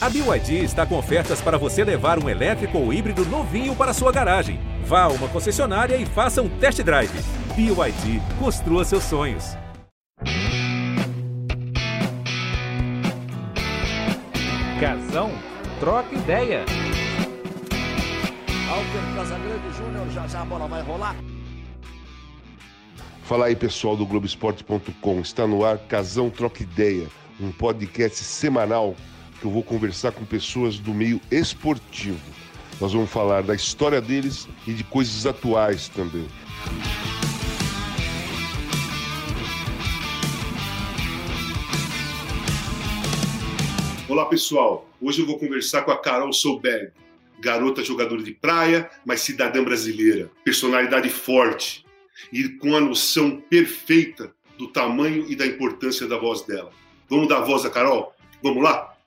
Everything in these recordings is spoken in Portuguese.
A BYD está com ofertas para você levar um elétrico ou híbrido novinho para sua garagem. Vá a uma concessionária e faça um test drive. BYD, construa seus sonhos. Casão, troca ideia. Alter Casagrande Júnior, já já a bola vai rolar. Fala aí, pessoal do Globoesporte.com. Está no ar Casão Troca Ideia, um podcast semanal que eu vou conversar com pessoas do meio esportivo. Nós vamos falar da história deles e de coisas atuais também. Olá, pessoal. Hoje eu vou conversar com a Carol Solberg, garota jogadora de praia, mas cidadã brasileira, personalidade forte e com a noção perfeita do tamanho e da importância da voz dela. Vamos dar voz a Carol? Vamos lá?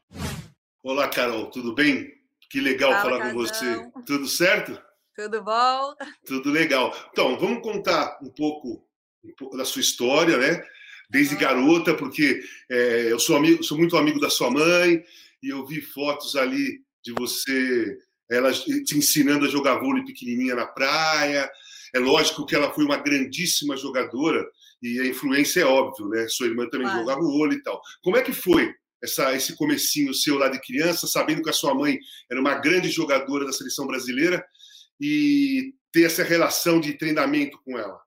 Olá, Carol, tudo bem? Que legal Fala, falar com você. Tudo certo? Tudo bom? Tudo legal. Então, vamos contar um pouco, um pouco da sua história, né? Desde Ah. garota, porque é, eu sou, amigo, sou muito amigo da sua mãe e eu vi fotos ali de você, ela te ensinando a jogar vôlei pequenininha na praia. É lógico que ela foi uma grandíssima jogadora e a influência é óbvio, né? Sua irmã também Claro. jogava vôlei e tal. Como é que foi essa, esse comecinho seu lá de criança, sabendo que a sua mãe era uma grande jogadora da seleção brasileira e ter essa relação de treinamento com ela?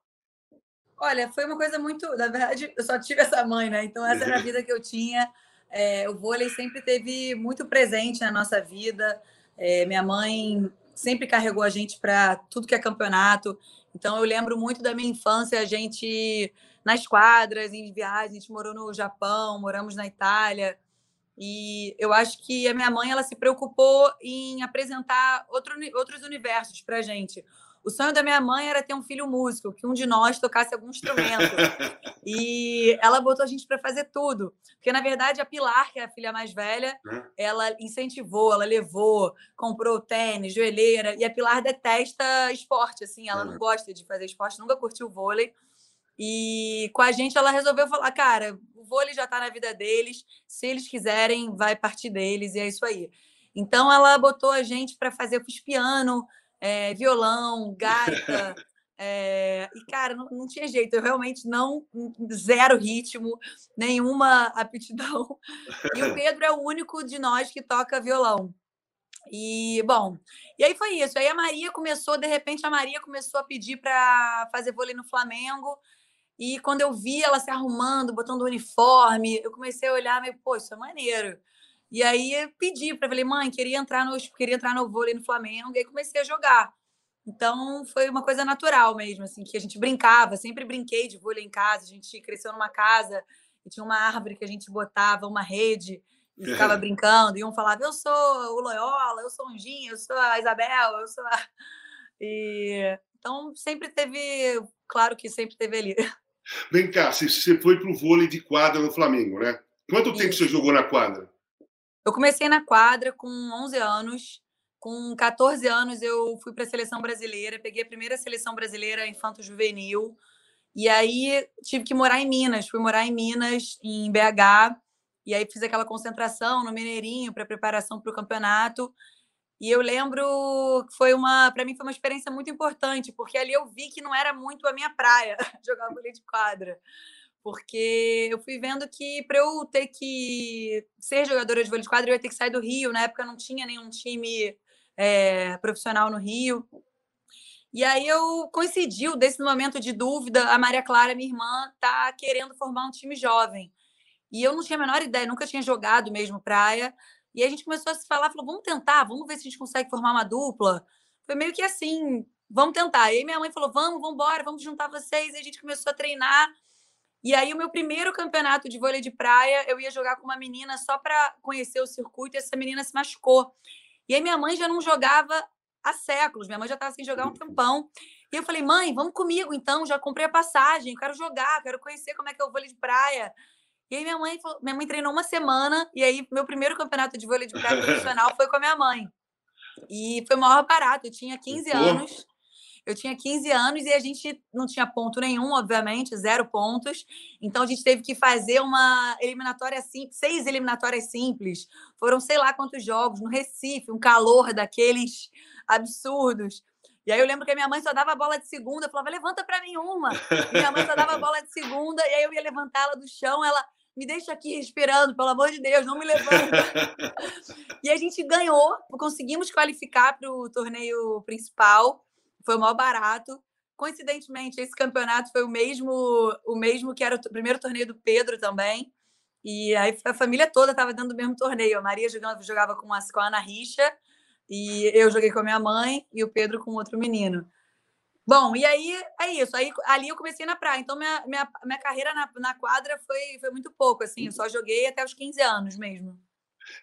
Olha, foi uma coisa muito. Na verdade, eu só tive essa mãe, né? Então, essa era a vida que eu tinha. É, o vôlei sempre teve muito presente na nossa vida. É, minha mãe sempre carregou a gente para tudo que é campeonato. Então, eu lembro muito da minha infância, a gente nas quadras, em viagens, a gente morou no Japão, moramos na Itália. E eu acho que a minha mãe ela se preocupou em apresentar outro, outros universos para gente. O sonho da minha mãe era ter um filho músico, que um de nós tocasse algum instrumento. e ela botou a gente para fazer tudo. Porque, na verdade, a Pilar, que é a filha mais velha, Hum. ela incentivou, ela levou, comprou tênis, joelheira. E a Pilar detesta esporte, assim, ela não Uhum. gosta de fazer esporte, nunca curtiu vôlei. E com a gente ela resolveu falar, cara, o vôlei já está na vida deles, se eles quiserem, vai partir deles, e é isso aí. Então ela botou a gente para fazer, eu fiz piano, eh, violão, gaita, eh, e cara, não, não tinha jeito, eu realmente não, zero ritmo, nenhuma aptidão. E o Pedro é o único de nós que toca violão. E, bom, e aí foi isso. Aí a Maria começou, de repente, a Maria começou a pedir para fazer vôlei no Flamengo. E quando eu vi ela se arrumando, botando o uniforme, eu comecei a olhar, meio, pô, isso é maneiro. E aí eu pedi para falei, mãe, queria entrar no queria entrar no vôlei no Flamengo, e aí comecei a jogar. Então foi uma coisa natural mesmo, assim, que a gente brincava, sempre brinquei de vôlei em casa, a gente cresceu numa casa e tinha uma árvore que a gente botava uma rede e ficava brincando, e um falava, eu sou o Loyola, eu sou o Anjinho, eu sou a Isabel, eu sou a... E... Então sempre teve, claro que sempre teve ali. Vem cá, você- foi pro vôlei de quadra no Flamengo, né? Quanto tempo Isso. você jogou na quadra? Eu comecei na quadra com 11 anos. Com 14 anos, eu fui para a seleção brasileira. Peguei a primeira seleção brasileira infanto-juvenil. E aí tive que morar em Minas. Fui morar em Minas, em BH. E aí fiz aquela concentração no Mineirinho para preparação para o campeonato. E eu lembro que foi uma, para mim foi uma experiência muito importante, porque ali eu vi que não era muito a minha praia jogar vôlei de quadra. Porque eu fui vendo que para eu ter que ser jogadora de vôlei de quadra, eu ia ter que sair do Rio. Na época não tinha nenhum time eh, profissional no Rio. E aí eu coincidiu desse momento de dúvida, a Maria Clara, minha irmã, tá querendo formar um time jovem. E eu não tinha a menor ideia, nunca tinha jogado mesmo praia. E a gente começou a se falar, falou, vamos tentar, vamos ver se a gente consegue formar uma dupla. Foi meio que assim, vamos tentar. E aí minha mãe falou, vamos, vamos embora, vamos juntar vocês. E a gente começou a treinar. E aí o meu primeiro campeonato de vôlei de praia, eu ia jogar com uma menina só para conhecer o circuito e essa menina se machucou. E aí minha mãe já não jogava há séculos, minha mãe já estava sem jogar um tempão. E eu falei, mãe, vamos comigo então, já comprei a passagem, eu quero jogar, quero conhecer como é que é o vôlei de praia. E aí minha mãe, falou- minha mãe treinou uma semana, e aí meu primeiro campeonato de vôlei de praia profissional foi com a minha mãe. E foi o maior barato, eu tinha 15 Pô. anos. Eu tinha 15 anos e a gente não tinha ponto nenhum, obviamente, zero pontos. Então a gente teve que fazer uma eliminatória simples, seis eliminatórias simples. Foram sei lá quantos jogos no Recife, um calor daqueles absurdos. E aí eu lembro que a minha mãe só dava bola de segunda, eu falava, levanta para mim uma. E minha mãe só dava bola de segunda, e aí eu ia levantá-la do chão, ela me deixa aqui respirando, pelo amor de Deus, não me levanta. e a gente ganhou, conseguimos qualificar para o torneio principal, foi o maior barato. Coincidentemente, esse campeonato foi o mesmo, o mesmo que era o primeiro torneio do Pedro também. E aí a família toda estava dentro do mesmo torneio. A Maria jogava, jogava com, a, com a Ana Richa, e eu joguei com a minha mãe e o Pedro com outro menino. Bom, e aí é isso. Aí ali eu comecei na praia. Então minha, minha, minha carreira na, na quadra foi, foi muito pouco, assim. Eu só joguei até os 15 anos mesmo.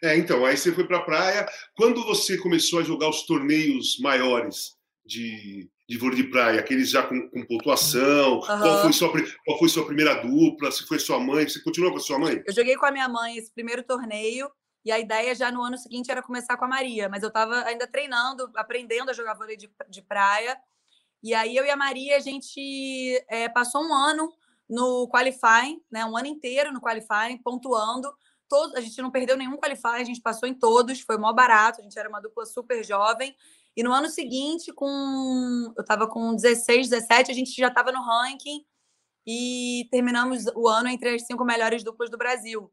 É, então, aí você foi para a praia. Quando você começou a jogar os torneios maiores de, de vôlei de praia, aqueles já com, com pontuação, uhum. qual, foi sua, qual foi sua primeira dupla? Se foi sua mãe? Você continuou com a sua mãe? Eu joguei com a minha mãe esse primeiro torneio. E a ideia já no ano seguinte era começar com a Maria, mas eu estava ainda treinando, aprendendo a jogar vôlei de, de praia. E aí eu e a Maria, a gente é, passou um ano no qualifying, né? Um ano inteiro no qualifying, pontuando. Todo, a gente não perdeu nenhum qualifying, a gente passou em todos, foi mó barato, a gente era uma dupla super jovem. E no ano seguinte, com eu estava com 16, 17, a gente já estava no ranking e terminamos o ano entre as cinco melhores duplas do Brasil.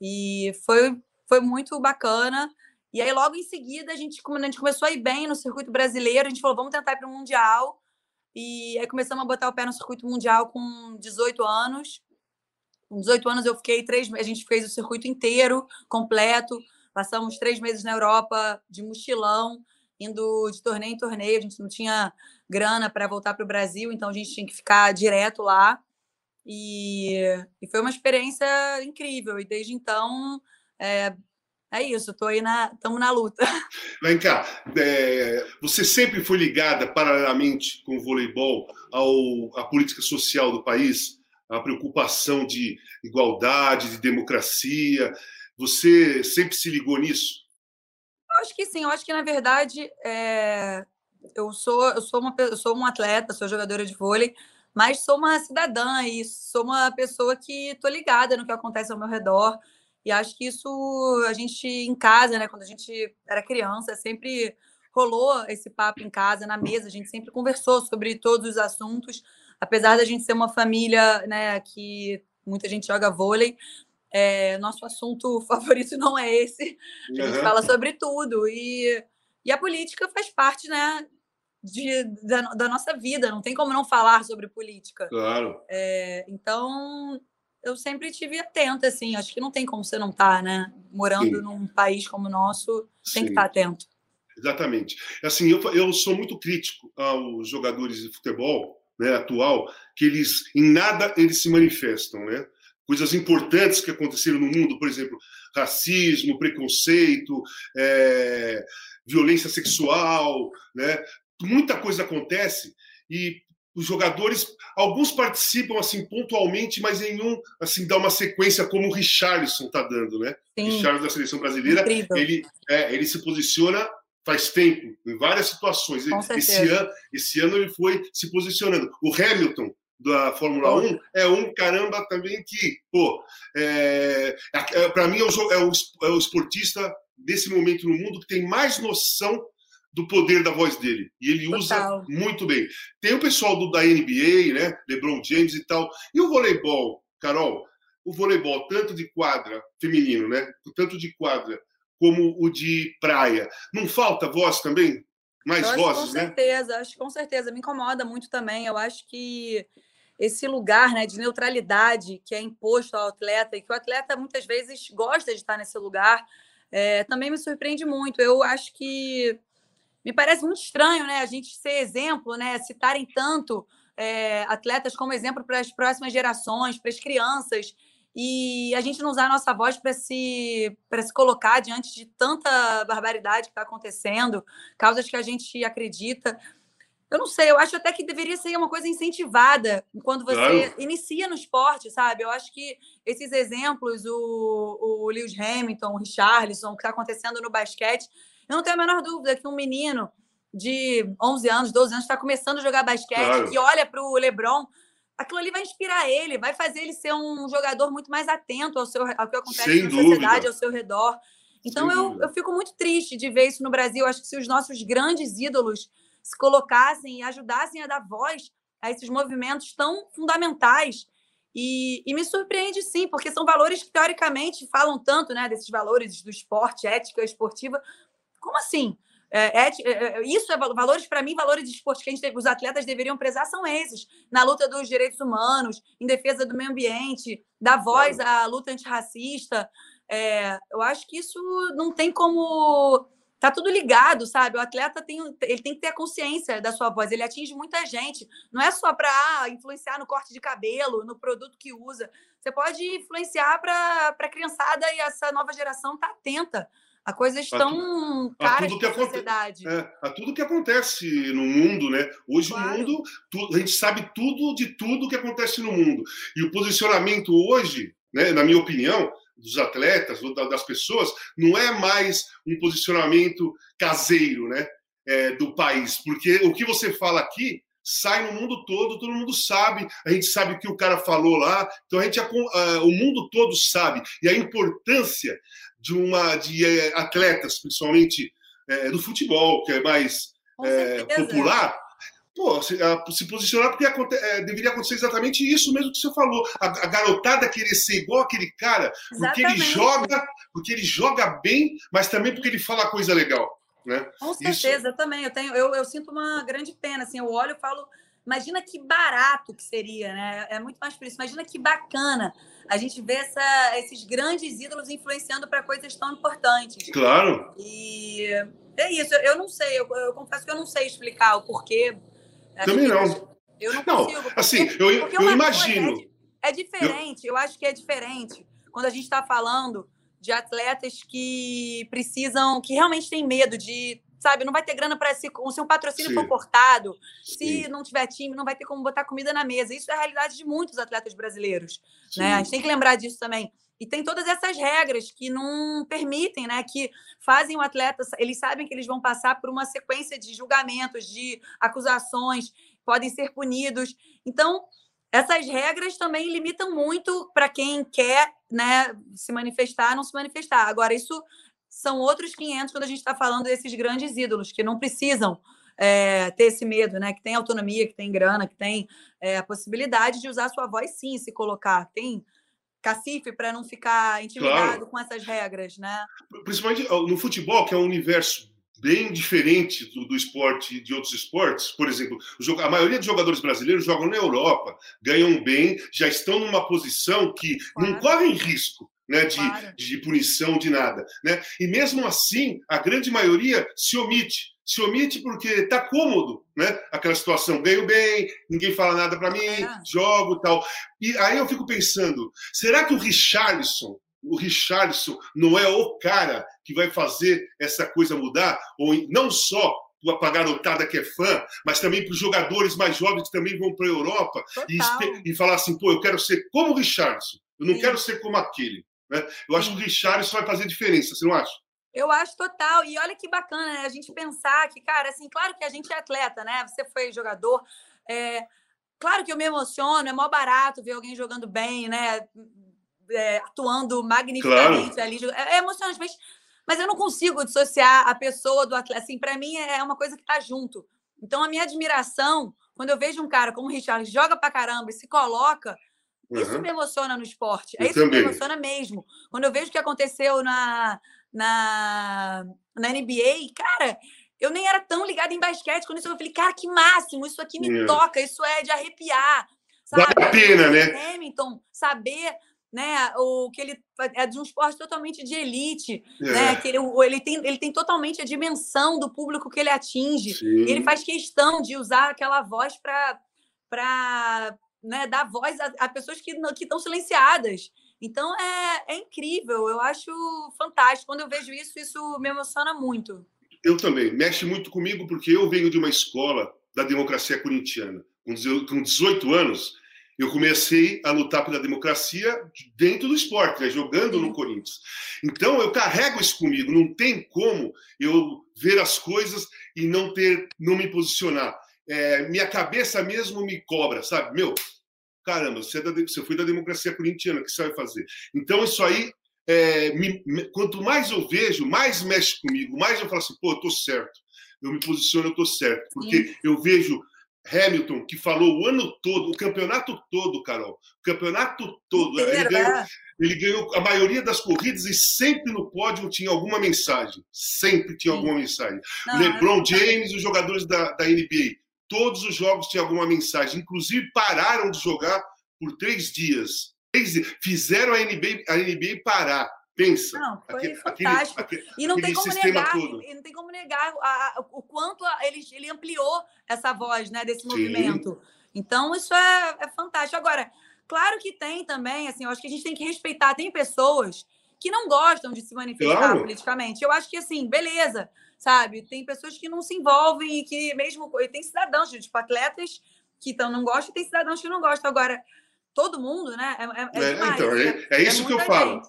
E foi foi muito bacana. E aí, logo em seguida, a gente, a gente começou a ir bem no circuito brasileiro. A gente falou, vamos tentar ir para o Mundial. E aí começamos a botar o pé no circuito mundial com 18 anos. Com 18 anos eu fiquei três a gente fez o circuito inteiro, completo. Passamos três meses na Europa de mochilão, indo de torneio em torneio. A gente não tinha grana para voltar para o Brasil, então a gente tinha que ficar direto lá. E, e foi uma experiência incrível. E desde então é, é isso, estou aí na, estamos na luta. Vem cá, é, você sempre foi ligada paralelamente com o voleibol ao, à política social do país, à preocupação de igualdade, de democracia. Você sempre se ligou nisso? Eu acho que sim. Eu acho que na verdade é, eu sou eu sou uma eu sou um atleta, sou jogadora de vôlei, mas sou uma cidadã e sou uma pessoa que estou ligada no que acontece ao meu redor. E acho que isso a gente em casa, né, quando a gente era criança, sempre rolou esse papo em casa, na mesa, a gente sempre conversou sobre todos os assuntos, apesar da gente ser uma família, né, que muita gente joga vôlei, é, nosso assunto favorito não é esse. A gente uhum. fala sobre tudo e, e a política faz parte, né, de, da, da, nossa vida. Não tem como não falar sobre política. Claro. É, então eu sempre tive atenta, assim. Acho que não tem como você não estar, tá, né? Morando Sim. num país como o nosso, tem Sim. que estar tá atento. Exatamente. Assim, eu, eu sou muito crítico aos jogadores de futebol né, atual, que eles, em nada, eles se manifestam, né? Coisas importantes que aconteceram no mundo, por exemplo, racismo, preconceito, é, violência sexual, né? Muita coisa acontece e os jogadores, alguns participam assim pontualmente, mas nenhum assim dá uma sequência como o Richarlison está dando, né? Sim. Richarlison da seleção brasileira, ele é, ele se posiciona faz tempo em várias situações. Esse ano, esse ano ele foi se posicionando. O Hamilton da Fórmula 1 é um caramba também que, pô, é, é, para mim é o, é o, é o esportista desse momento no mundo que tem mais noção do poder da voz dele. E ele Total. usa muito bem. Tem o pessoal do, da NBA, né? LeBron James e tal. E o voleibol, Carol? O voleibol, tanto de quadra, feminino, né? Tanto de quadra como o de praia. Não falta voz também? Mais eu vozes, com né? Com certeza, acho com certeza. Me incomoda muito também. Eu acho que esse lugar né, de neutralidade que é imposto ao atleta e que o atleta muitas vezes gosta de estar nesse lugar, é, também me surpreende muito. Eu acho que me parece muito estranho, né? A gente ser exemplo, né? Citarem tanto é, atletas como exemplo para as próximas gerações, para as crianças, e a gente não usar a nossa voz para se, para se colocar diante de tanta barbaridade que está acontecendo, causas que a gente acredita. Eu não sei, eu acho até que deveria ser uma coisa incentivada quando você claro. inicia no esporte, sabe? Eu acho que esses exemplos, o, o Lewis Hamilton, o Richarlison, o que está acontecendo no basquete, eu não tenho a menor dúvida que um menino de 11 anos, 12 anos, está começando a jogar basquete, claro. que olha para o LeBron, aquilo ali vai inspirar ele, vai fazer ele ser um jogador muito mais atento ao, seu, ao que acontece Sem na dúvida. sociedade, ao seu redor. Então eu, eu fico muito triste de ver isso no Brasil. Acho que se os nossos grandes ídolos se colocassem e ajudassem a dar voz a esses movimentos tão fundamentais. E, e, me surpreende sim, porque são valores que teoricamente falam tanto, né, desses valores do esporte, ética esportiva. Como assim? É, é, é, isso é valores para mim, valores de esporte que gente, os atletas deveriam prezar são esses, na luta dos direitos humanos, em defesa do meio ambiente, dar voz à luta antirracista. É, eu acho que isso não tem como tá tudo ligado, sabe? O atleta tem, ele tem que ter a consciência da sua voz, ele atinge muita gente. Não é só para ah, influenciar no corte de cabelo, no produto que usa. Você pode influenciar para a criançada e essa nova geração tá atenta a coisas tão caras na sociedade. É, a tudo que acontece no mundo, né? Hoje claro. o mundo, a gente sabe tudo de tudo que acontece no mundo. E o posicionamento hoje, né, na minha opinião, dos atletas, das pessoas, não é mais um posicionamento caseiro né, é, do país, porque o que você fala aqui sai no mundo todo, todo mundo sabe, a gente sabe o que o cara falou lá, então a gente, o mundo todo sabe, e a importância de uma de é, atletas, principalmente é, do futebol, que é mais é, popular, pô, se, a, se posicionar porque aconte, é, deveria acontecer exatamente isso mesmo que você falou. A, a garotada querer ser igual aquele cara, porque ele joga, porque ele joga bem, mas também porque ele fala coisa legal. Né? Com certeza, isso... também. Eu, tenho, eu, eu sinto uma grande pena. Assim, eu olho e falo, imagina que barato que seria, né? É muito mais por isso. Imagina que bacana a gente ver essa, esses grandes ídolos influenciando para coisas tão importantes. Claro. E é isso. Eu não sei. Eu, eu confesso que eu não sei explicar o porquê também não. Eu não consigo. Não, assim, eu, eu imagino. É, é, diferente, eu... eu acho que é diferente quando a gente está falando de atletas que precisam, que realmente têm medo de, sabe, não vai ter grana para se, se um patrocínio Sim. for cortado, Sim. se não tiver time, não vai ter como botar comida na mesa. Isso é a realidade de muitos atletas brasileiros, né? A gente tem que lembrar disso também. E tem todas essas regras que não permitem, né? Que fazem o atleta, eles sabem que eles vão passar por uma sequência de julgamentos, de acusações, podem ser punidos. Então, essas regras também limitam muito para quem quer né, se manifestar, não se manifestar. Agora, isso são outros 500 quando a gente está falando desses grandes ídolos, que não precisam é, ter esse medo, né? Que tem autonomia, que tem grana, que tem é, a possibilidade de usar sua voz sim, se colocar. Tem cacife para não ficar intimidado claro. com essas regras, né? Principalmente no futebol, que é um universo bem diferente do, do esporte de outros esportes. Por exemplo, a maioria dos jogadores brasileiros jogam na Europa, ganham bem, já estão numa posição que claro. não correm risco. Né, de, claro. de punição, de nada. Né? E mesmo assim, a grande maioria se omite se omite porque está cômodo, né? Aquela situação, ganho bem, ninguém fala nada para mim, é. jogo tal. E aí eu fico pensando, será que o Richarlison, o Richarlison não é o cara que vai fazer essa coisa mudar? Ou não só para a garotada que é fã, mas também para os jogadores mais jovens que também vão para a Europa e, e, falar assim, pô, eu quero ser como o Richarlison, eu não Sim. quero ser como aquele. Né? Eu acho Sim. que o Richarlison vai fazer diferença, você não acha? Eu acho total. E olha que bacana, né? A gente pensar que, cara, assim, claro que a gente é atleta, né? Você foi jogador. É... Claro que eu me emociono, é mó barato ver alguém jogando bem, né? É, atuando magnificamente claro. ali. É, é emocionante, mas, mas eu não consigo dissociar a pessoa do atleta. Assim, para mim é uma coisa que tá junto. Então, a minha admiração, quando eu vejo um cara como o Richard joga pra caramba e se coloca, uhum. isso me emociona no esporte. É eu isso também. que me emociona mesmo. Quando eu vejo o que aconteceu na, na, na NBA, cara, eu nem era tão ligada em basquete. Quando isso eu falei, cara, que máximo, isso aqui me é. toca, isso é de arrepiar. Sabe? Vale a pena, né? Hamilton, saber né, o que ele é de um esporte totalmente de elite, é. né, que ele, ele, tem, ele tem totalmente a dimensão do público que ele atinge. Ele faz questão de usar aquela voz para né, dar voz a, a pessoas que estão silenciadas. Então é, é incrível, eu acho fantástico. Quando eu vejo isso, isso me emociona muito. Eu também, mexe muito comigo, porque eu venho de uma escola da democracia corintiana. Com 18 anos, eu comecei a lutar pela democracia dentro do esporte, né? jogando no Corinthians. Então, eu carrego isso comigo. Não tem como eu ver as coisas e não ter, não me posicionar. É, minha cabeça mesmo me cobra, sabe? Meu, caramba, você, é da, você foi da democracia corintiana, o que você vai fazer? Então, isso aí, é, me, quanto mais eu vejo, mais mexe comigo, mais eu falo assim, pô, eu tô certo. Eu me posiciono, eu tô certo. Porque Sim. eu vejo Hamilton, que falou o ano todo, o campeonato todo, Carol, o campeonato todo. Ele ganhou, ele ganhou, a maioria das corridas e sempre no pódio tinha alguma mensagem. Sempre tinha Sim. alguma mensagem. Não, LeBron James, os jogadores da, da NBA, todos os jogos tinham alguma mensagem. Inclusive, pararam de jogar por três dias. Fizeram a NBA, a NBA parar. Pensa. Não, foi aquele, fantástico. Aquele, e não tem como negar, todo. e não tem como negar a, a, o quanto a, ele, ele ampliou essa voz né, desse Sim. movimento. Então, isso é, é fantástico. Agora, claro que tem também, assim, eu acho que a gente tem que respeitar. Tem pessoas que não gostam de se manifestar claro. politicamente. Eu acho que, assim, beleza, sabe? Tem pessoas que não se envolvem e que mesmo... E tem cidadãos, tipo, atletas que então, não gostam e tem cidadãos que não gostam. Agora, todo mundo, né? É, é, é, é demais, então, é, é, é isso que eu falo.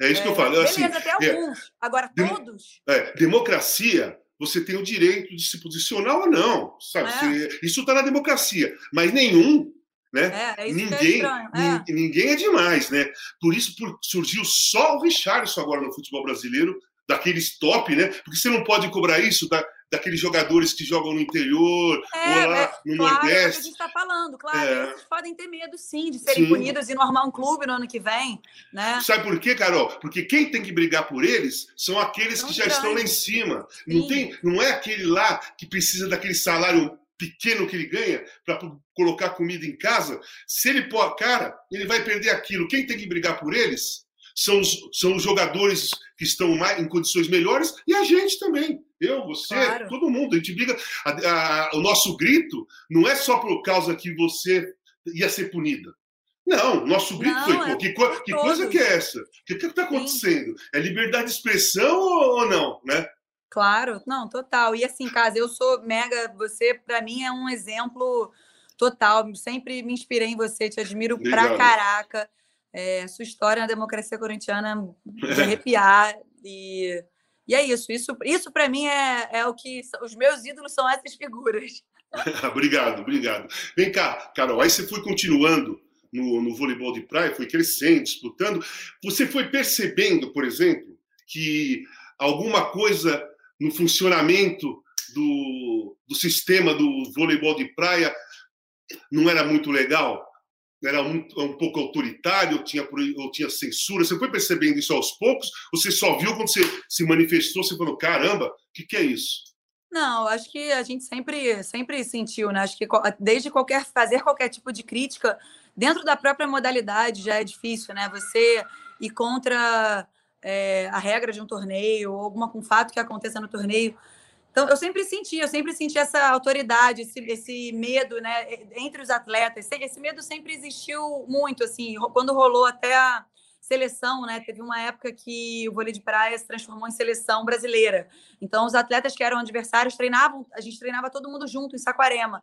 É isso que eu é, falo. Assim, beleza, até é, alguns. Agora, todos. É, democracia, você tem o direito de se posicionar ou não. Sabe? Você, isso está na democracia. Mas nenhum. Né? É, ninguém, é. ninguém é demais, né? Por isso por, surgiu só o Richardson agora no futebol brasileiro, daqueles top, né? Porque você não pode cobrar isso da, daqueles jogadores que jogam no interior é, ou lá é, no claro, Nordeste. É o que a gente está falando, claro. É. Eles podem ter medo, sim, de serem sim. punidos e não armar um clube no ano que vem. Né? Sabe por quê, Carol? Porque quem tem que brigar por eles são aqueles que já estão lá em cima. Não, tem, não é aquele lá que precisa daquele salário pequeno que ele ganha para colocar comida em casa. Se ele pôr a cara, ele vai perder aquilo. Quem tem que brigar por eles são os, são os jogadores que estão mais, em condições melhores e a gente também. Eu, você, claro. todo mundo. A gente briga. A, a, o nosso grito não é só por causa que você ia ser punida. Não, nosso grito não, foi. É que, que coisa que é essa? O que está acontecendo? Sim. É liberdade de expressão ou, ou não? Né? Claro, não, total. E assim, casa, eu sou mega. Você, para mim, é um exemplo total. Sempre me inspirei em você, te admiro Obrigado. pra caraca. É, sua história na democracia corintiana de arrepiar. e e é isso. Isso, isso para mim é, é o que. Os meus ídolos são essas figuras. obrigado, obrigado. Vem cá, Carol, aí você foi continuando no, no voleibol de praia, foi crescendo, disputando. Você foi percebendo, por exemplo, que alguma coisa no funcionamento do, do sistema do voleibol de praia não era muito legal? Era um, um pouco autoritário, ou tinha, ou tinha censura. Você foi percebendo isso aos poucos? Ou você só viu quando você se manifestou, você falou, caramba, o que, que é isso? Não, acho que a gente sempre, sempre sentiu, né? Acho que desde qualquer fazer qualquer tipo de crítica dentro da própria modalidade já é difícil, né? Você ir contra é, a regra de um torneio ou alguma com fato que aconteça no torneio então, eu sempre senti, eu sempre senti essa autoridade, esse, esse medo, né, entre os atletas. Esse medo sempre existiu muito, assim, quando rolou até a seleção, né? Teve uma época que o vôlei de praia se transformou em seleção brasileira. Então, os atletas que eram adversários treinavam, a gente treinava todo mundo junto em Saquarema.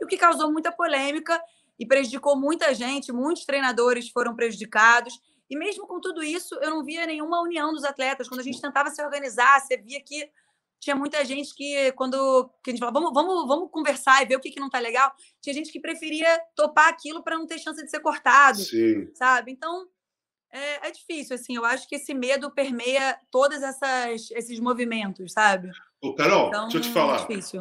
E o que causou muita polêmica e prejudicou muita gente, muitos treinadores foram prejudicados. E mesmo com tudo isso, eu não via nenhuma união dos atletas. Quando a gente tentava se organizar, você via que tinha muita gente que, quando que a gente falava, vamos, vamos, vamos conversar e ver o que, que não tá legal, tinha gente que preferia topar aquilo para não ter chance de ser cortado, Sim. sabe? Então, é, é, difícil, assim, eu acho que esse medo permeia todos esses movimentos, sabe? Ô, Carol, então, deixa eu te falar. É difícil.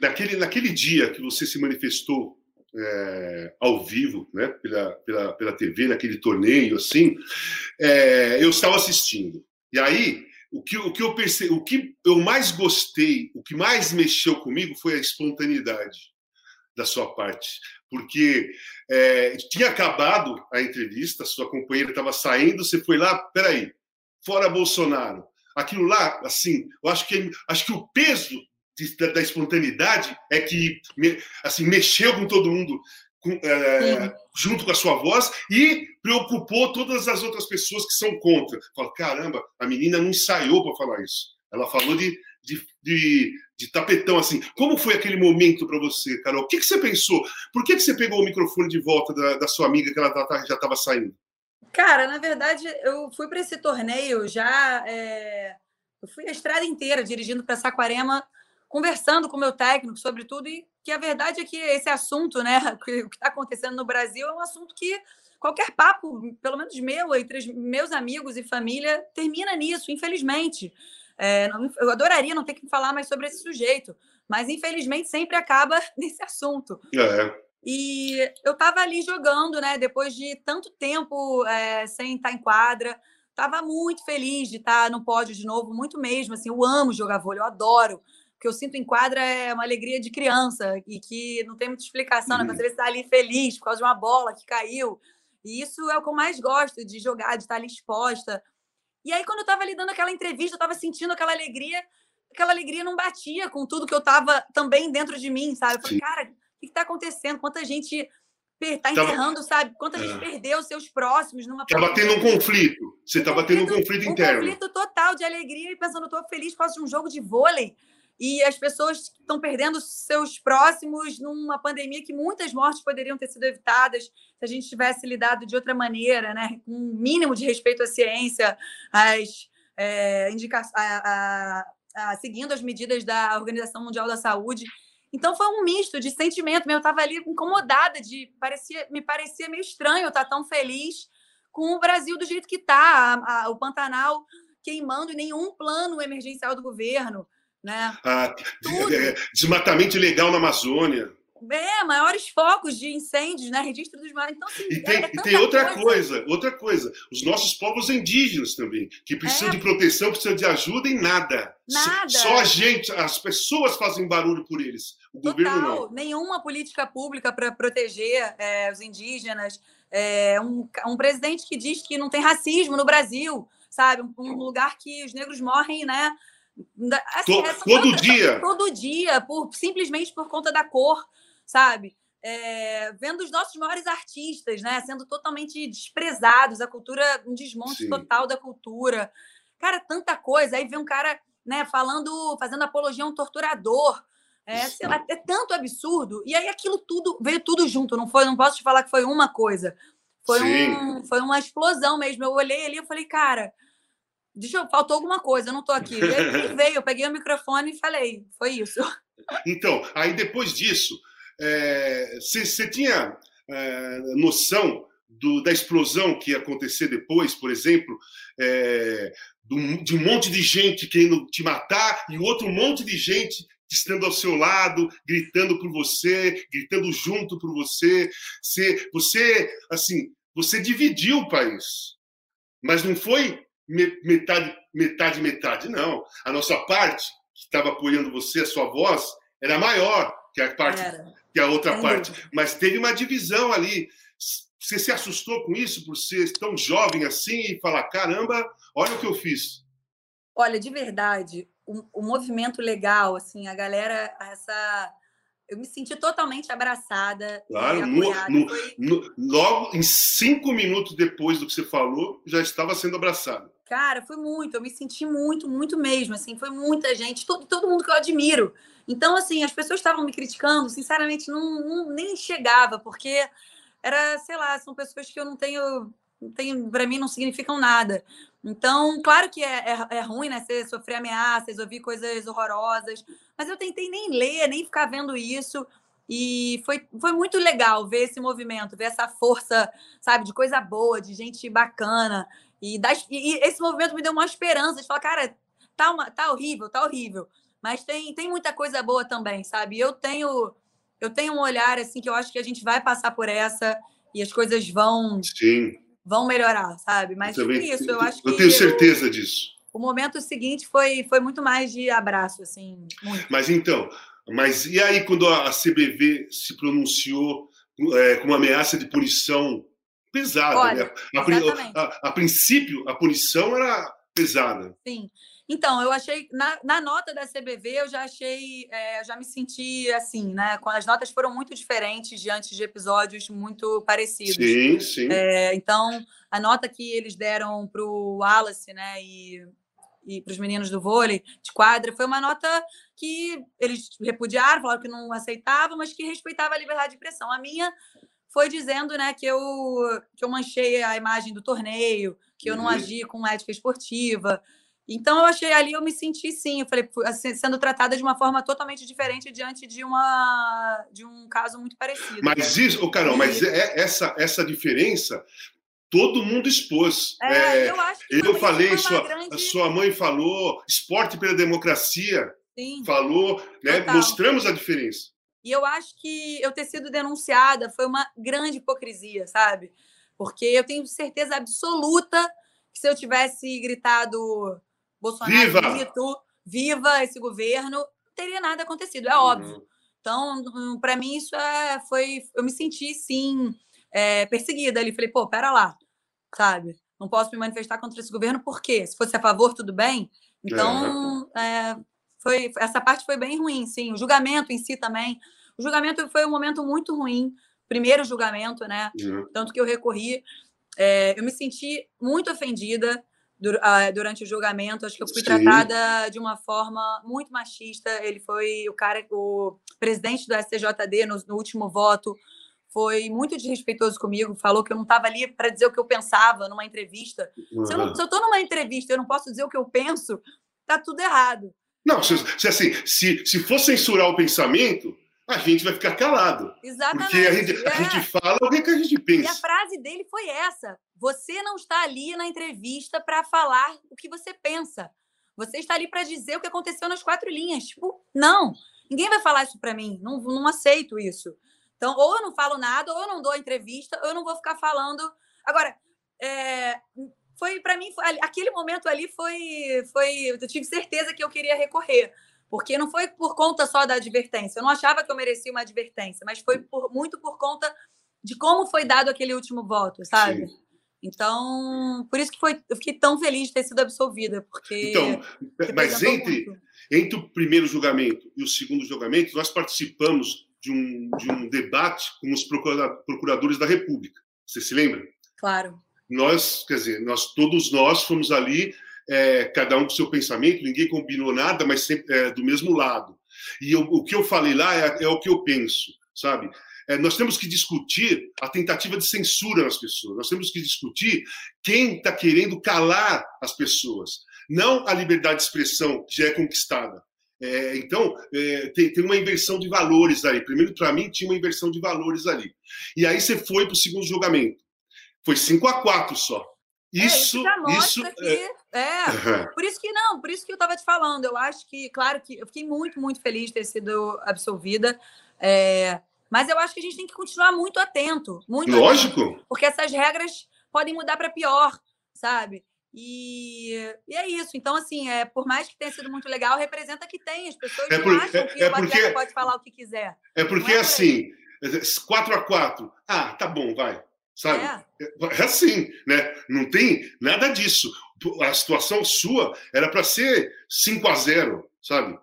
Naquele, naquele dia que você se manifestou é, ao vivo, né, pela, pela, pela TV, naquele torneio, assim, é, eu estava assistindo. E aí, o que, o que eu percebi, o que eu mais gostei, o que mais mexeu comigo foi a espontaneidade da sua parte, porque é, tinha acabado a entrevista, sua companheira estava saindo, você foi lá, peraí, fora Bolsonaro, aquilo lá, assim, eu acho que acho que o peso da, da, espontaneidade é que assim mexeu com todo mundo com, é, junto com a sua voz e preocupou todas as outras pessoas que são contra. Fala, caramba, a menina não ensaiou para falar isso. Ela falou de, de, de, de, tapetão, assim. Como foi aquele momento para você, Carol? O que, que você pensou? Por que, que você pegou o microfone de volta da, da sua amiga que ela já estava saindo? Cara, na verdade, eu fui para esse torneio já. É... Eu fui a estrada inteira dirigindo para Saquarema conversando com o meu técnico sobre tudo e que a verdade é que esse assunto, né, o que está acontecendo no Brasil é um assunto que qualquer papo, pelo menos meu, entre meus amigos e família, termina nisso, infelizmente. É, eu adoraria não ter que falar mais sobre esse sujeito, mas infelizmente sempre acaba nesse assunto. É. E eu estava ali jogando, né? Depois de tanto tempo é, sem estar em quadra, estava muito feliz de estar no pódio de novo, muito mesmo. Assim, eu amo jogar vôlei, eu adoro. O que eu sinto em quadra é uma alegria de criança e que não tem muita explicação, né? Uhum. Você está ali feliz por causa de uma bola que caiu. E isso é o que eu mais gosto de jogar, de estar ali exposta. E aí, quando eu estava ali dando aquela entrevista, eu estava sentindo aquela alegria, aquela alegria não batia com tudo que eu estava também dentro de mim, sabe? Eu falei, Sim. cara, o que está acontecendo? Quanta gente está enterrando, tava... sabe? Quanta é. gente perdeu seus próximos numa. Estava tendo um conflito. Você estava tendo um conflito interno. Um conflito total de alegria e pensando, estou feliz por causa de um jogo de vôlei e as pessoas estão perdendo seus próximos numa pandemia que muitas mortes poderiam ter sido evitadas se a gente tivesse lidado de outra maneira, né? com um mínimo de respeito à ciência, às é, a, seguindo as medidas da Organização Mundial da Saúde. Então foi um misto de sentimento. Eu estava ali incomodada, de parecia, me parecia meio estranho estar tão feliz com o Brasil do jeito que está, o Pantanal queimando e nenhum plano emergencial do governo né? Ah, desmatamento ilegal na Amazônia. É, maiores focos de incêndios, né? Registro dos mares. Então, assim, e tem, é, e tem outra coisa. coisa. outra coisa. Os nossos povos indígenas também, que precisam é. de proteção, precisam de ajuda em nada. Nada. Só a gente, as pessoas fazem barulho por eles. O Total. governo não. Nenhuma política pública para proteger é, os indígenas. É, um, um presidente que diz que não tem racismo no Brasil, sabe? Um lugar que os negros morrem, né? Assim, todo dia. Todo dia, por, simplesmente por conta da cor, sabe? É, vendo os nossos maiores artistas, né? Sendo totalmente desprezados, a cultura, um desmonte Sim. total da cultura. Cara, tanta coisa. Aí vem um cara, né, falando, fazendo apologia a um torturador. É, sei lá, é tanto absurdo. E aí aquilo tudo veio tudo junto, não foi? Não posso te falar que foi uma coisa. Foi, um, foi uma explosão mesmo. Eu olhei ali e falei, cara, Deixa eu, faltou alguma coisa, eu não estou aqui. E aí veio, eu peguei o microfone e falei, foi isso. Então, aí depois disso, você é, tinha é, noção do, da explosão que ia acontecer depois, por exemplo, é, do, de um monte de gente querendo te matar e outro monte de gente estando ao seu lado, gritando por você, gritando junto por você. Você, você assim, você dividiu o país, mas não foi metade, metade, metade. Não. A nossa parte, que estava apoiando você, a sua voz, era maior que a parte era. que a outra parte. Mas teve uma divisão ali. Você se assustou com isso por ser tão jovem assim e falar: caramba, olha o que eu fiz? Olha, de verdade, o, o movimento legal, assim, a galera, essa eu me senti totalmente abraçada. Claro, no, no, Foi... no, logo em cinco minutos depois do que você falou, já estava sendo abraçada. Cara, foi muito, eu me senti muito, muito mesmo, assim, foi muita gente, todo, todo mundo que eu admiro. Então, assim, as pessoas estavam me criticando, sinceramente, não, não nem chegava, porque era, sei lá, são pessoas que eu não tenho, não tenho para mim não significam nada. Então, claro que é, é, é, ruim, né? Você sofrer ameaças, ouvir coisas horrorosas, mas eu tentei nem ler, nem ficar vendo isso. E foi, foi muito legal ver esse movimento, ver essa força, sabe, de coisa boa, de gente bacana. E, das, e, e esse movimento me deu uma esperança de falar, cara, tá, uma, tá horrível, tá horrível. Mas tem, tem muita coisa boa também, sabe? Eu tenho eu tenho um olhar assim que eu acho que a gente vai passar por essa e as coisas vão Sim vão melhorar, sabe? Mas eu também, isso, eu acho que. Eu tenho certeza disso. O momento seguinte foi, foi muito mais de abraço, assim. Muito. Mas então, mas e aí quando a CBV se pronunciou é, com uma ameaça de punição pesada, Olha, né? A, a, a, princípio, a punição era pesada. Sim. Então, eu achei, na, na nota da CBV, eu já achei, é, já me senti assim, né? As notas foram muito diferentes diante de episódios muito parecidos. Sim, sim. É, então, a nota que eles deram para o Wallace, né, e, e para os meninos do vôlei de quadra, foi uma nota que eles repudiaram, falaram que não aceitavam, mas que respeitava a liberdade de expressão. A minha foi dizendo né, que, eu, que eu manchei a imagem do torneio, que eu não uhum. agi com ética esportiva. Então eu achei ali, eu me senti sim, eu falei, assim, sendo tratada de uma forma totalmente diferente diante de uma de um caso muito parecido. Mas isso, oh, Carol, mas é, essa essa diferença todo mundo expôs. É, é, eu acho que eu falei, sua, grande... sua mãe falou, esporte pela democracia Sim, falou, né? Total. Mostramos a diferença. E eu acho que eu ter sido denunciada foi uma grande hipocrisia, sabe? Porque eu tenho certeza absoluta que se eu tivesse gritado Bolsonaro viva, grito, viva esse governo, não teria nada acontecido, é óbvio. Uhum. Então, para mim, isso é, foi. Eu me senti, sim, é, perseguida ali. Falei, pô, pera lá, sabe? Não posso me manifestar contra esse governo, por quê? Se fosse a favor, tudo bem. Então, é, foi, essa parte foi bem ruim, sim. O julgamento em si também. O julgamento foi um momento muito ruim. Primeiro julgamento, né? Uhum. Tanto que eu recorri. É, eu me senti muito ofendida durante o julgamento. Acho que eu fui Sim. tratada de uma forma muito machista. Ele foi o cara, o presidente do STJD no, no último voto foi muito desrespeitoso comigo, falou que eu não estava ali para dizer o que eu pensava numa entrevista. Uhum. Se eu estou numa entrevista e eu não posso dizer o que eu penso, tá tudo errado. Não, se, se, assim, se, se for censurar o pensamento, a gente vai ficar calado. Exatamente. Porque a gente, é. a gente fala o que a gente pensa. E a frase dele foi essa: você não está ali na entrevista para falar o que você pensa. Você está ali para dizer o que aconteceu nas quatro linhas. Tipo, não, ninguém vai falar isso para mim. Não, não aceito isso. Então, ou eu não falo nada, ou eu não dou entrevista, ou eu não vou ficar falando. Agora, é, foi para mim foi, aquele momento ali foi foi eu tive certeza que eu queria recorrer porque não foi por conta só da advertência eu não achava que eu merecia uma advertência mas foi por, muito por conta de como foi dado aquele último voto sabe Sim. então por isso que foi eu fiquei tão feliz de ter sido absolvida porque então mas entre muito. entre o primeiro julgamento e o segundo julgamento nós participamos de um, de um debate com os procuradores da República você se lembra claro nós, quer dizer, nós todos nós fomos ali, é, cada um com seu pensamento, ninguém combinou nada, mas sempre é, do mesmo lado. E eu, o que eu falei lá é, é o que eu penso, sabe? É, nós temos que discutir a tentativa de censura nas pessoas. Nós temos que discutir quem está querendo calar as pessoas, não a liberdade de expressão que já é conquistada. É, então, é, tem, tem, uma inversão de valores aí. Primeiro, para mim, tinha uma inversão de valores ali. E aí você foi para o segundo julgamento. Foi 5 a 4 só. Isso, é, isso, isso que, é... é. Por isso que não, por isso que eu estava te falando. Eu acho que, claro que eu fiquei muito, muito feliz de ter sido absolvida. É... Mas eu acho que a gente tem que continuar muito atento. Muito Lógico. Atento, porque essas regras podem mudar para pior, sabe? E, e, é isso. Então, assim, é, por mais que tenha sido muito legal, representa que tem. As pessoas é por, acham que é, o porque, pode falar o que quiser. É porque, é assim, 4 a 4 Ah, tá bom, vai sabe? É. é assim, né? Não tem nada disso. A situação sua era para ser 5 a 0 sabe?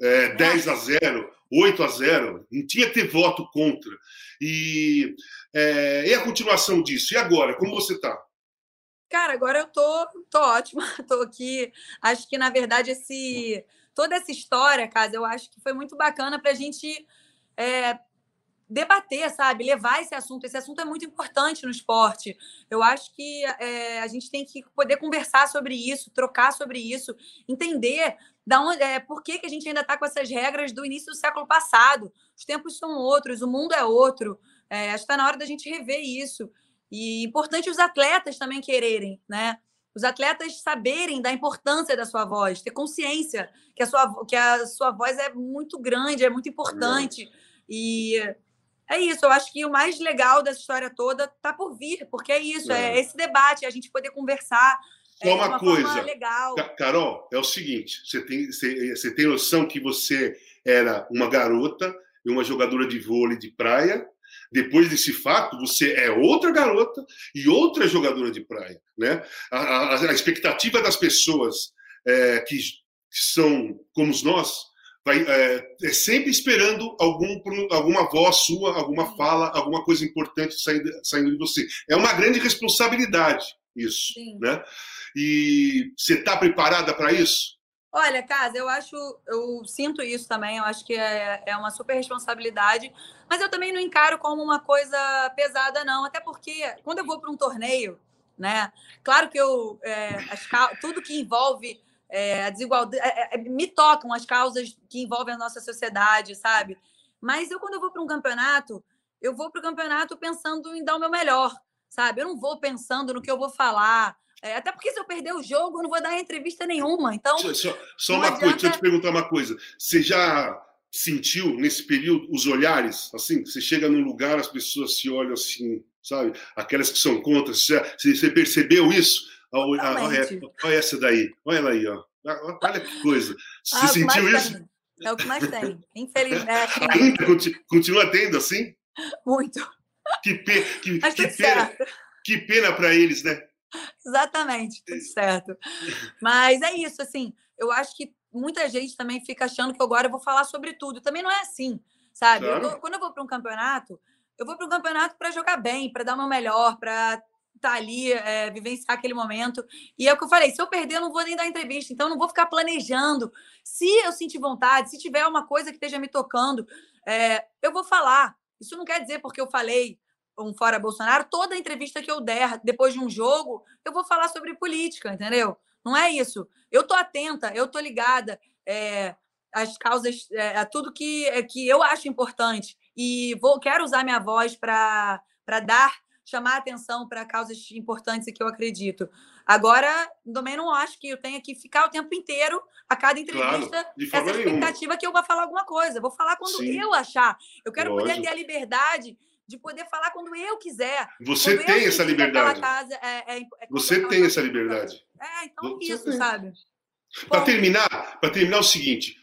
É, 10 a 0 8 a 0 não tinha que ter voto contra. E, é, e a continuação disso? E agora? Como você está? Cara, agora eu tô, tô ótima, tô aqui. Acho que, na verdade, esse, toda essa história, casa, eu acho que foi muito bacana para a gente é, debater, sabe? Levar esse assunto. Esse assunto é muito importante no esporte. Eu acho que é, a gente tem que poder conversar sobre isso, trocar sobre isso, entender da onde, é, por que, que a gente ainda está com essas regras do início do século passado. Os tempos são outros, o mundo é outro. É, acho que está na hora da gente rever isso. E importante os atletas também quererem, né? Os atletas saberem da importância da sua voz, ter consciência que a sua, que a sua voz é muito grande, é muito importante. E é isso, eu acho que o mais legal dessa história toda tá por vir, porque é isso, é, é esse debate, a gente poder conversar. Só é, uma, uma coisa, legal. Carol, é o seguinte: você tem, você, você tem noção que você era uma garota e uma jogadora de vôlei de praia. Depois desse fato, você é outra garota e outra jogadora de praia. Né? A, a, a expectativa das pessoas é, que, que são como nós vai é, é, sempre esperando algum, alguma voz sua, alguma fala, alguma coisa importante saindo, saindo de você. É uma grande responsabilidade isso, Sim. né? E você está preparada para isso? Olha, Casa, eu acho, eu sinto isso também, eu acho que é, é uma super responsabilidade, mas eu também não encaro como uma coisa pesada, não, até porque quando eu vou para um torneio, né? Claro que eu, é, as, tudo que envolve é, a desigualdade. É, é, me tocam as causas que envolvem a nossa sociedade, sabe? Mas eu, quando eu vou para um campeonato, eu vou para o campeonato pensando em dar o meu melhor, sabe? Eu não vou pensando no que eu vou falar. É, até porque se eu perder o jogo, eu não vou dar entrevista nenhuma. Então. Só, só, só uma adianta... coisa, deixa eu te perguntar uma coisa. Você já sentiu nesse período os olhares? Assim, você chega num lugar, as pessoas se olham assim, sabe? Aquelas que são contra. Você, você percebeu isso? Olha, olha, olha, essa daí, olha ela aí, ó. Olha que coisa. Você ah, sentiu isso? Tem. É o que mais tem, infelizmente. Ainda continua tendo assim? Muito. Que, pe... que, que pena, que pena para eles, né? Exatamente, tudo certo. Mas é isso, assim, eu acho que muita gente também fica achando que agora eu vou falar sobre tudo. Também não é assim, sabe? Claro. Eu, quando eu vou para um campeonato, eu vou para um campeonato para jogar bem, para dar o meu melhor, para estar tá ali, é, vivenciar aquele momento. E é o que eu falei: se eu perder, eu não vou nem dar entrevista, então não vou ficar planejando. Se eu sentir vontade, se tiver uma coisa que esteja me tocando, é, eu vou falar. Isso não quer dizer porque eu falei um fora Bolsonaro, toda entrevista que eu der depois de um jogo, eu vou falar sobre política, entendeu? Não é isso. Eu tô atenta, eu tô ligada é, às causas, é, a tudo que, é, que eu acho importante. E vou, quero usar minha voz para dar, chamar atenção para causas importantes que eu acredito. Agora, também não acho que eu tenha que ficar o tempo inteiro, a cada entrevista, claro, essa expectativa nenhuma. que eu vou falar alguma coisa. Vou falar quando Sim. eu achar. Eu quero Lógico. poder ter a liberdade de poder falar quando eu quiser. Você quando tem essa liberdade. Casa, é, é, é Você tem essa liberdade. É, então Você isso, tem. sabe? Para terminar, para terminar o seguinte,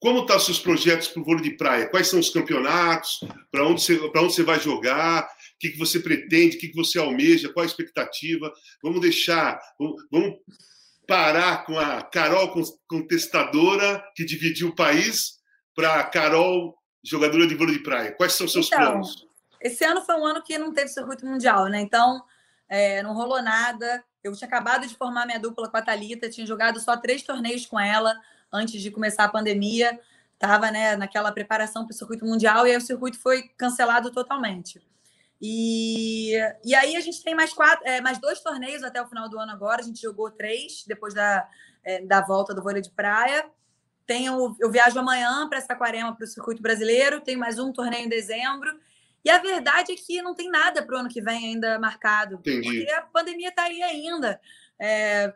como estão tá os seus projetos para o vôlei de praia? Quais são os campeonatos? Para onde você, onde você vai jogar? O que, que você pretende? O que, que você almeja? Qual a expectativa? Vamos deixar, vamos, vamos parar com a Carol contestadora que dividiu o país para a Carol jogadora de vôlei de praia. Quais são os seus então, planos? Esse ano foi um ano que não teve circuito mundial, né? Então, é, não rolou nada. Eu tinha acabado de formar minha dupla com a Thalita, tinha jogado só três torneios com ela antes de começar a pandemia. Estava né, naquela preparação para o circuito mundial e aí o circuito foi cancelado totalmente. E, e aí a gente tem mais, quatro, é, mais dois torneios até o final do ano agora. A gente jogou três depois da, é, da volta do vôlei de praia. Tenho, eu viajo amanhã para Saquarema para o circuito brasileiro. Tenho mais um torneio em dezembro. E a verdade é que não tem nada para o ano que vem ainda marcado. Entendi. Porque a pandemia está aí ainda. É,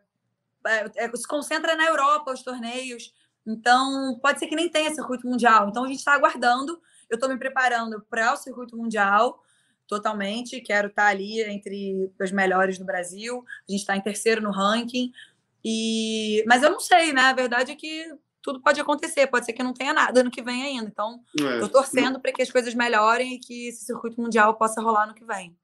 é, é, se concentra na Europa os torneios. Então, pode ser que nem tenha circuito mundial. Então, a gente está aguardando. Eu estou me preparando para o circuito mundial totalmente. Quero estar ali entre os melhores do Brasil. A gente está em terceiro no ranking. E... Mas eu não sei, né? A verdade é que tudo pode acontecer, pode ser que não tenha nada no que vem ainda. Então, estou é. torcendo para que as coisas melhorem e que esse circuito mundial possa rolar no que vem.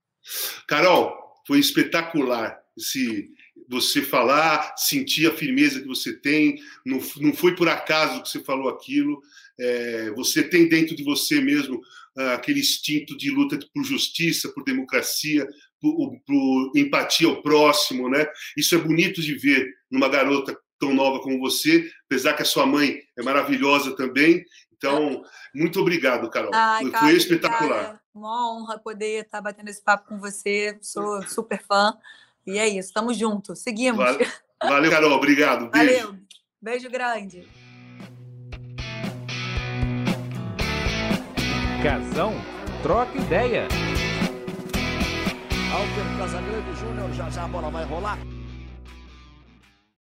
Carol, foi espetacular esse você falar, sentir a firmeza que você tem. Não, não foi por acaso que você falou aquilo. É, você tem dentro de você mesmo ah, aquele instinto de luta por justiça, por democracia, por, por empatia ao próximo, né? Isso é bonito de ver numa garota tão nova como você, apesar que a sua mãe é maravilhosa também. Então, muito obrigado, Carol. Ai, Foi cara, espetacular. Uma honra poder estar batendo esse papo com você. Sou super fã. E é isso, estamos juntos. Seguimos. Valeu, valeu Carol. Obrigado. Beijo. Valeu. Beijo grande. Casão, troca ideia. Alter Casagrande Júnior, já já a bola vai rolar.